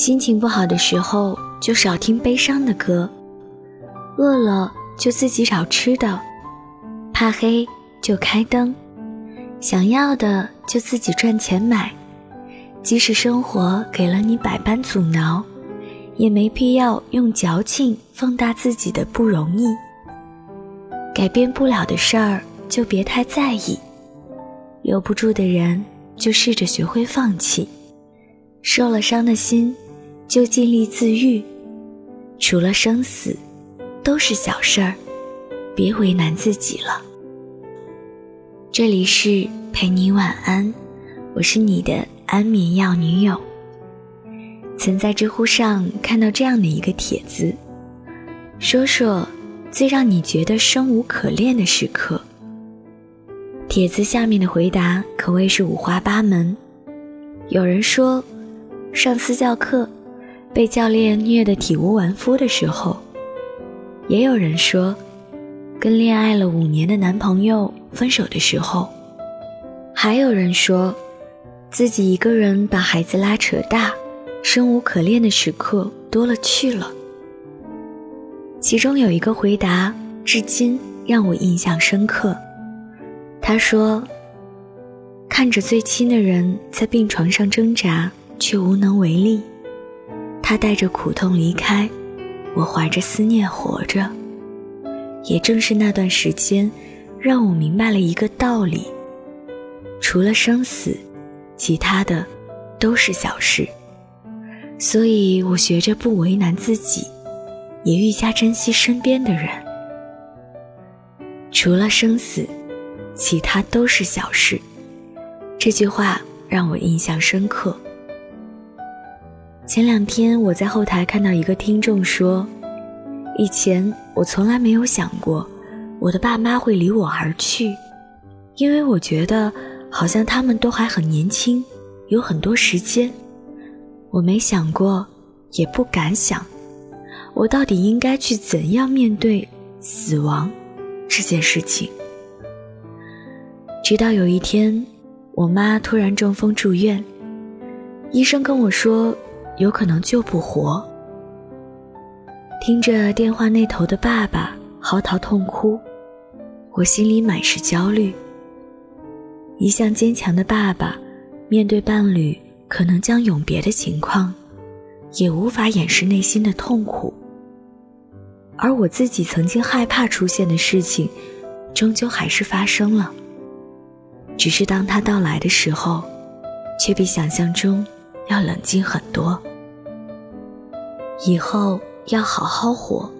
心情不好的时候就少听悲伤的歌，饿了就自己找吃的，怕黑就开灯，想要的就自己赚钱买。即使生活给了你百般阻挠，也没必要用矫情放大自己的不容易。改变不了的事儿就别太在意，留不住的人就试着学会放弃。受了伤的心就尽力自愈，除了生死，都是小事儿，别为难自己了。这里是陪你晚安，我是你的。安眠药女友曾在知乎上看到这样的一个帖子，说说最让你觉得生无可恋的时刻。帖子下面的回答可谓是五花八门，有人说上私教课被教练虐得体无完肤的时候，也有人说跟恋爱了五年的男朋友分手的时候，还有人说。自己一个人把孩子拉扯大，生无可恋的时刻多了去了。其中有一个回答，至今让我印象深刻。他说：“看着最亲的人在病床上挣扎，却无能为力，他带着苦痛离开，我怀着思念活着。也正是那段时间，让我明白了一个道理：除了生死。”其他的都是小事，所以我学着不为难自己，也愈加珍惜身边的人。除了生死，其他都是小事。这句话让我印象深刻。前两天我在后台看到一个听众说：“以前我从来没有想过我的爸妈会离我而去，因为我觉得。”好像他们都还很年轻，有很多时间。我没想过，也不敢想，我到底应该去怎样面对死亡这件事情。直到有一天，我妈突然中风住院，医生跟我说有可能救不活。听着电话那头的爸爸嚎啕痛哭，我心里满是焦虑。一向坚强的爸爸，面对伴侣可能将永别的情况，也无法掩饰内心的痛苦。而我自己曾经害怕出现的事情，终究还是发生了。只是当他到来的时候，却比想象中要冷静很多。以后要好好活。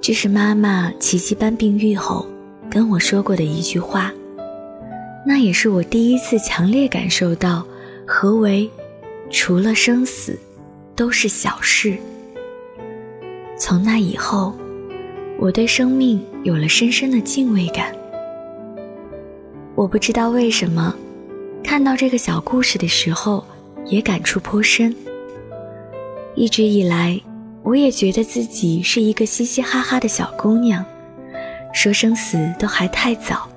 这是妈妈奇迹般病愈后跟我说过的一句话。那也是我第一次强烈感受到，何为除了生死，都是小事。从那以后，我对生命有了深深的敬畏感。我不知道为什么，看到这个小故事的时候，也感触颇深。一直以来，我也觉得自己是一个嘻嘻哈哈的小姑娘，说生死都还太早。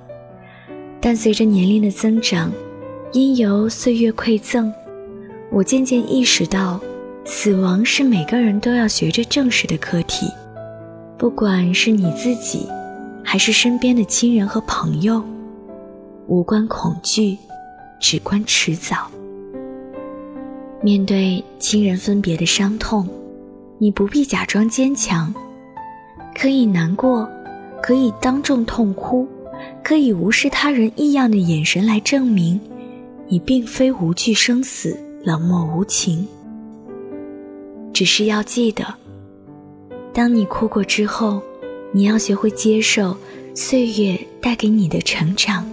但随着年龄的增长，因由岁月馈赠，我渐渐意识到，死亡是每个人都要学着正视的课题。不管是你自己，还是身边的亲人和朋友，无关恐惧，只关迟早。面对亲人分别的伤痛，你不必假装坚强，可以难过，可以当众痛哭。可以无视他人异样的眼神来证明，你并非无惧生死、冷漠无情。只是要记得，当你哭过之后，你要学会接受岁月带给你的成长，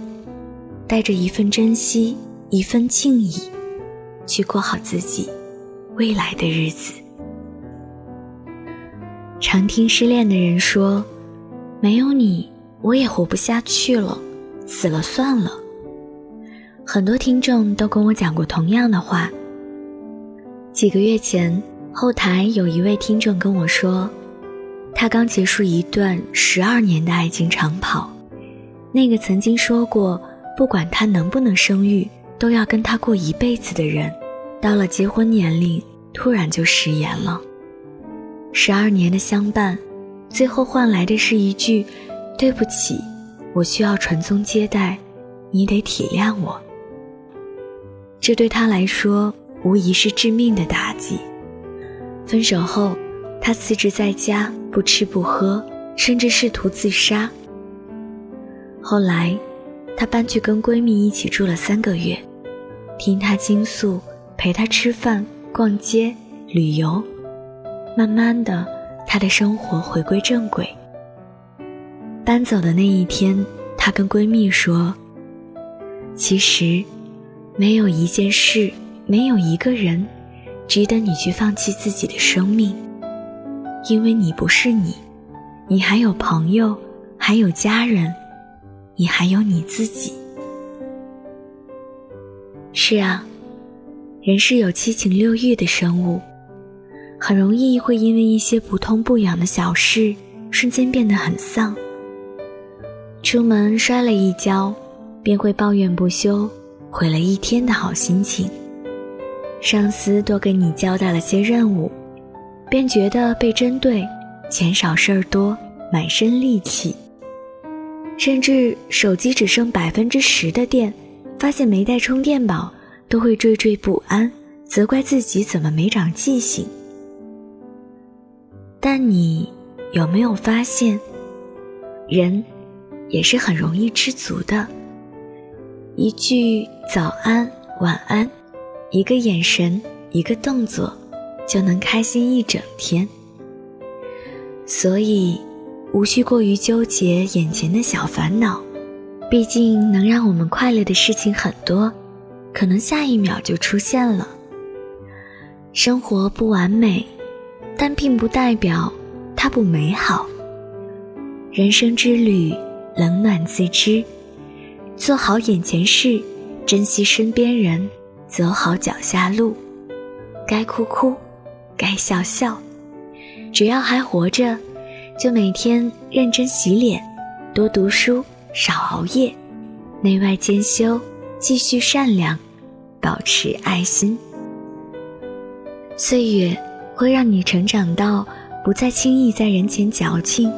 带着一份珍惜、一份敬意，去过好自己未来的日子。常听失恋的人说：“没有你。”我也活不下去了，死了算了。很多听众都跟我讲过同样的话。几个月前，后台有一位听众跟我说，他刚结束一段十二年的爱情长跑，那个曾经说过不管他能不能生育，都要跟他过一辈子的人，到了结婚年龄，突然就食言了。十二年的相伴，最后换来的是一句“对不起，我需要传宗接代，你得体谅我。”这对他来说无疑是致命的打击。分手后，他辞职在家，不吃不喝，甚至试图自杀。后来，她搬去跟闺蜜一起住了三个月，听她倾诉，陪她吃饭、逛街、旅游。慢慢的，她的生活回归正轨。搬走的那一天，她跟闺蜜说：“其实，没有一件事，没有一个人，值得你去放弃自己的生命，因为你不是你，你还有朋友，还有家人，你还有你自己。”是啊，人是有七情六欲的生物。很容易会因为一些不痛不痒的小事，瞬间变得很丧。出门摔了一跤，便会抱怨不休，毁了一天的好心情。上司多给你交代了些任务，便觉得被针对，钱少事儿多，满身戾气。甚至手机只剩百分之十的电，发现没带充电宝，都会惴惴不安，责怪自己怎么没长记性。但你有没有发现，人也是很容易知足的。一句早安、晚安，一个眼神，一个动作，就能开心一整天。所以，无需过于纠结眼前的小烦恼，毕竟能让我们快乐的事情很多，可能下一秒就出现了。生活不完美。但并不代表它不美好。人生之旅，冷暖自知，做好眼前事，珍惜身边人，走好脚下路。该哭哭，该笑笑，只要还活着，就每天认真洗脸，多读书，少熬夜，内外兼修，继续善良，保持爱心。岁月。会让你成长到不再轻易在人前矫情，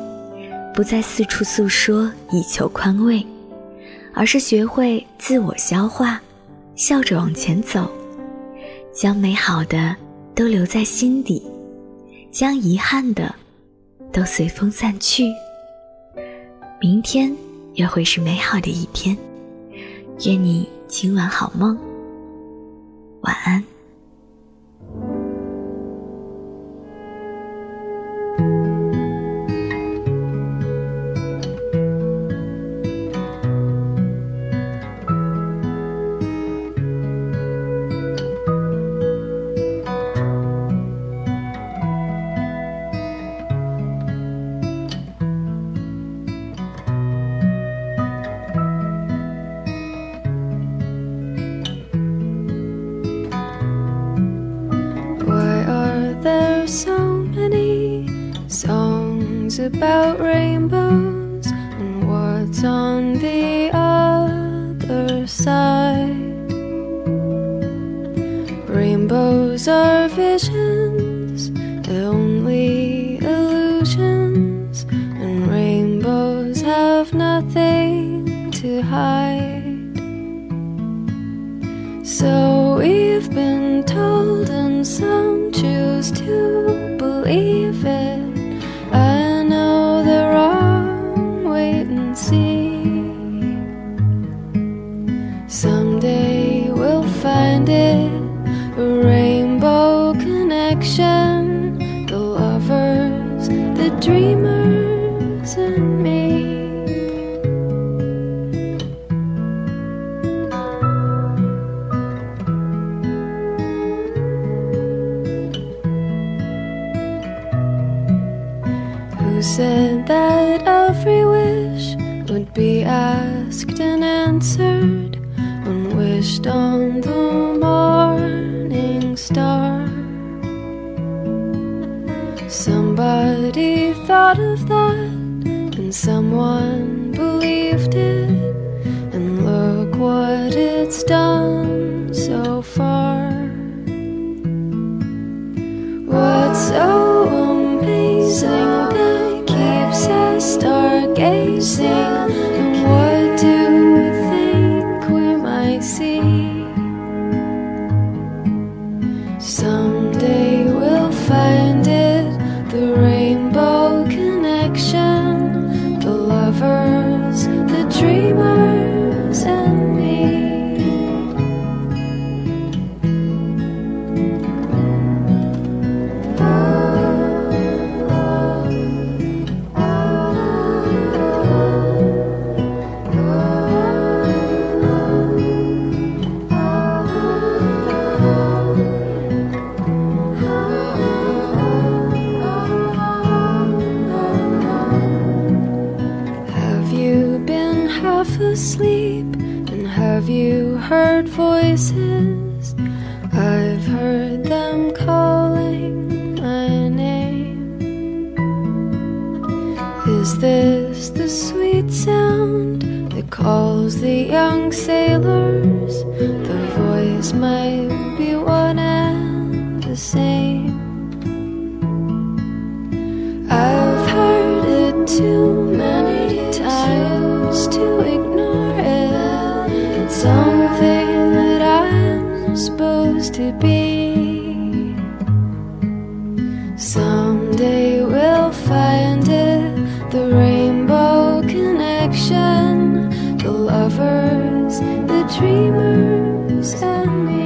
不再四处诉说以求宽慰，而是学会自我消化，笑着往前走，将美好的都留在心底，将遗憾的都随风散去。明天又会是美好的一天，愿你今晚好梦，晚安。About Somebody thought of that, and someone believed it. And look what it's done so far. What's so amazing that keeps us stargazing? Half asleep? And have you heard voices? I've heard them calling my name. Is this the sweet sound that calls the young sailors? The voice might be one and the same. I've heard it too to be. Someday we'll find it the rainbow connection, the lovers, the dreamers, and me.